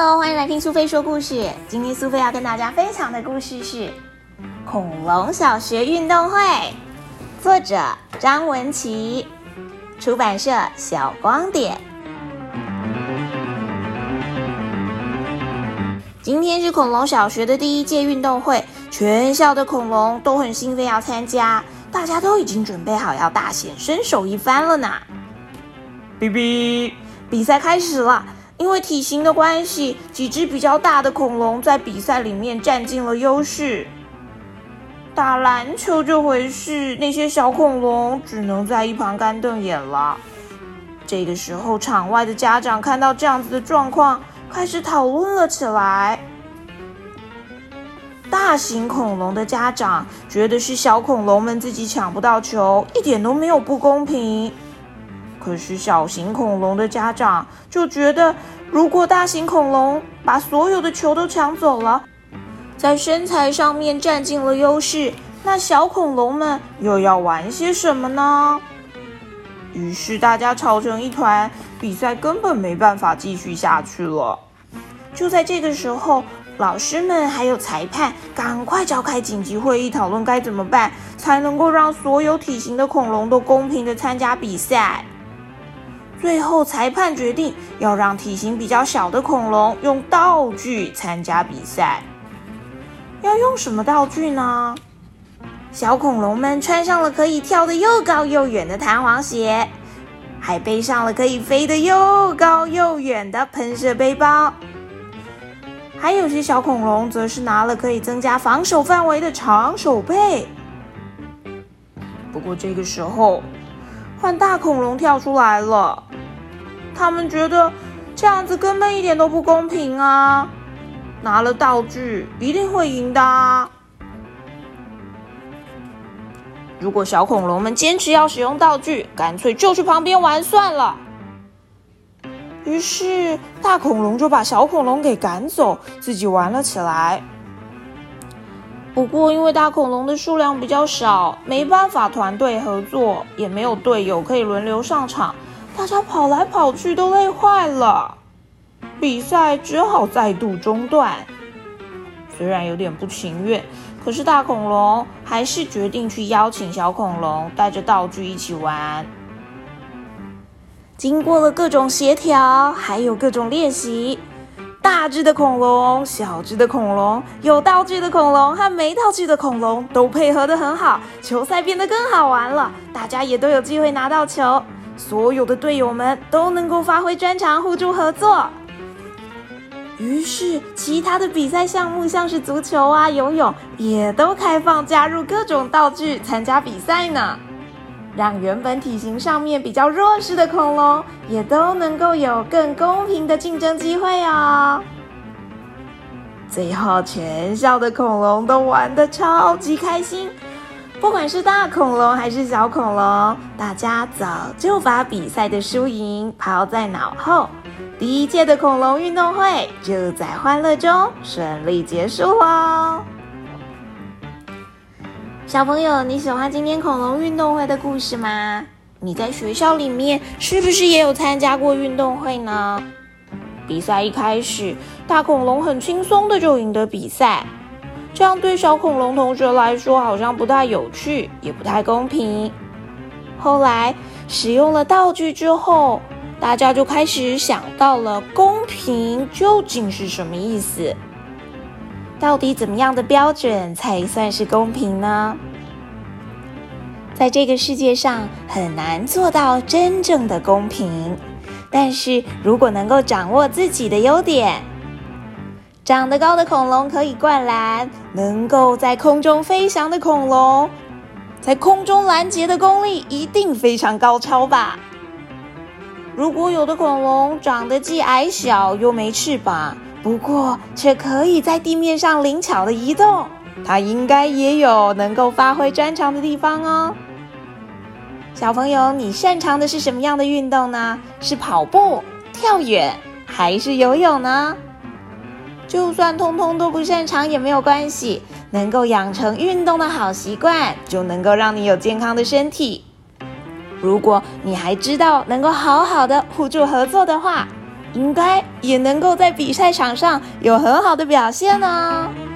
Hello，欢迎来听苏菲说故事。今天苏菲要跟大家分享的故事是《恐龙小学运动会》，作者张文琪，出版社小光点。今天是恐龙小学的第一届运动会，全校的恐龙都很兴奋要参加，大家都已经准备好要大显身手一番了呢。哔哔，比赛开始了。因为体型的关系，几只比较大的恐龙在比赛里面占尽了优势。打篮球这回事，那些小恐龙只能在一旁干瞪眼了。这个时候，场外的家长看到这样子的状况，开始讨论了起来。大型恐龙的家长觉得是小恐龙们自己抢不到球，一点都没有不公平。可是小型恐龙的家长就觉得，如果大型恐龙把所有的球都抢走了，在身材上面占尽了优势，那小恐龙们又要玩些什么呢？于是大家吵成一团，比赛根本没办法继续下去了。就在这个时候，老师们还有裁判赶快召开紧急会议，讨论该怎么办才能够让所有体型的恐龙都公平的参加比赛。最后，裁判决定要让体型比较小的恐龙用道具参加比赛。要用什么道具呢？小恐龙们穿上了可以跳得又高又远的弹簧鞋，还背上了可以飞得又高又远的喷射背包。还有些小恐龙则是拿了可以增加防守范围的长手背。不过这个时候，换大恐龙跳出来了。他们觉得这样子根本一点都不公平啊！拿了道具一定会赢的啊。如果小恐龙们坚持要使用道具，干脆就去旁边玩算了。于是大恐龙就把小恐龙给赶走，自己玩了起来。不过因为大恐龙的数量比较少，没办法团队合作，也没有队友可以轮流上场。大家跑来跑去都累坏了，比赛只好再度中断。虽然有点不情愿，可是大恐龙还是决定去邀请小恐龙带着道具一起玩。经过了各种协调，还有各种练习，大只的恐龙、小只的恐龙、有道具的恐龙和没道具的恐龙都配合得很好，球赛变得更好玩了。大家也都有机会拿到球。所有的队友们都能够发挥专长，互助合作。于是，其他的比赛项目，像是足球啊、游泳，也都开放加入各种道具参加比赛呢。让原本体型上面比较弱势的恐龙，也都能够有更公平的竞争机会哦。最后，全校的恐龙都玩得超级开心。不管是大恐龙还是小恐龙，大家早就把比赛的输赢抛在脑后。第一届的恐龙运动会就在欢乐中顺利结束喽。小朋友，你喜欢今天恐龙运动会的故事吗？你在学校里面是不是也有参加过运动会呢？比赛一开始，大恐龙很轻松的就赢得比赛。这样对小恐龙同学来说好像不太有趣，也不太公平。后来使用了道具之后，大家就开始想到了公平究竟是什么意思？到底怎么样的标准才算是公平呢？在这个世界上很难做到真正的公平，但是如果能够掌握自己的优点。长得高的恐龙可以灌篮，能够在空中飞翔的恐龙，在空中拦截的功力一定非常高超吧？如果有的恐龙长得既矮小又没翅膀，不过却可以在地面上灵巧的移动，它应该也有能够发挥专长的地方哦。小朋友，你擅长的是什么样的运动呢？是跑步、跳远，还是游泳呢？就算通通都不擅长也没有关系，能够养成运动的好习惯，就能够让你有健康的身体。如果你还知道能够好好的互助合作的话，应该也能够在比赛场上有很好的表现呢。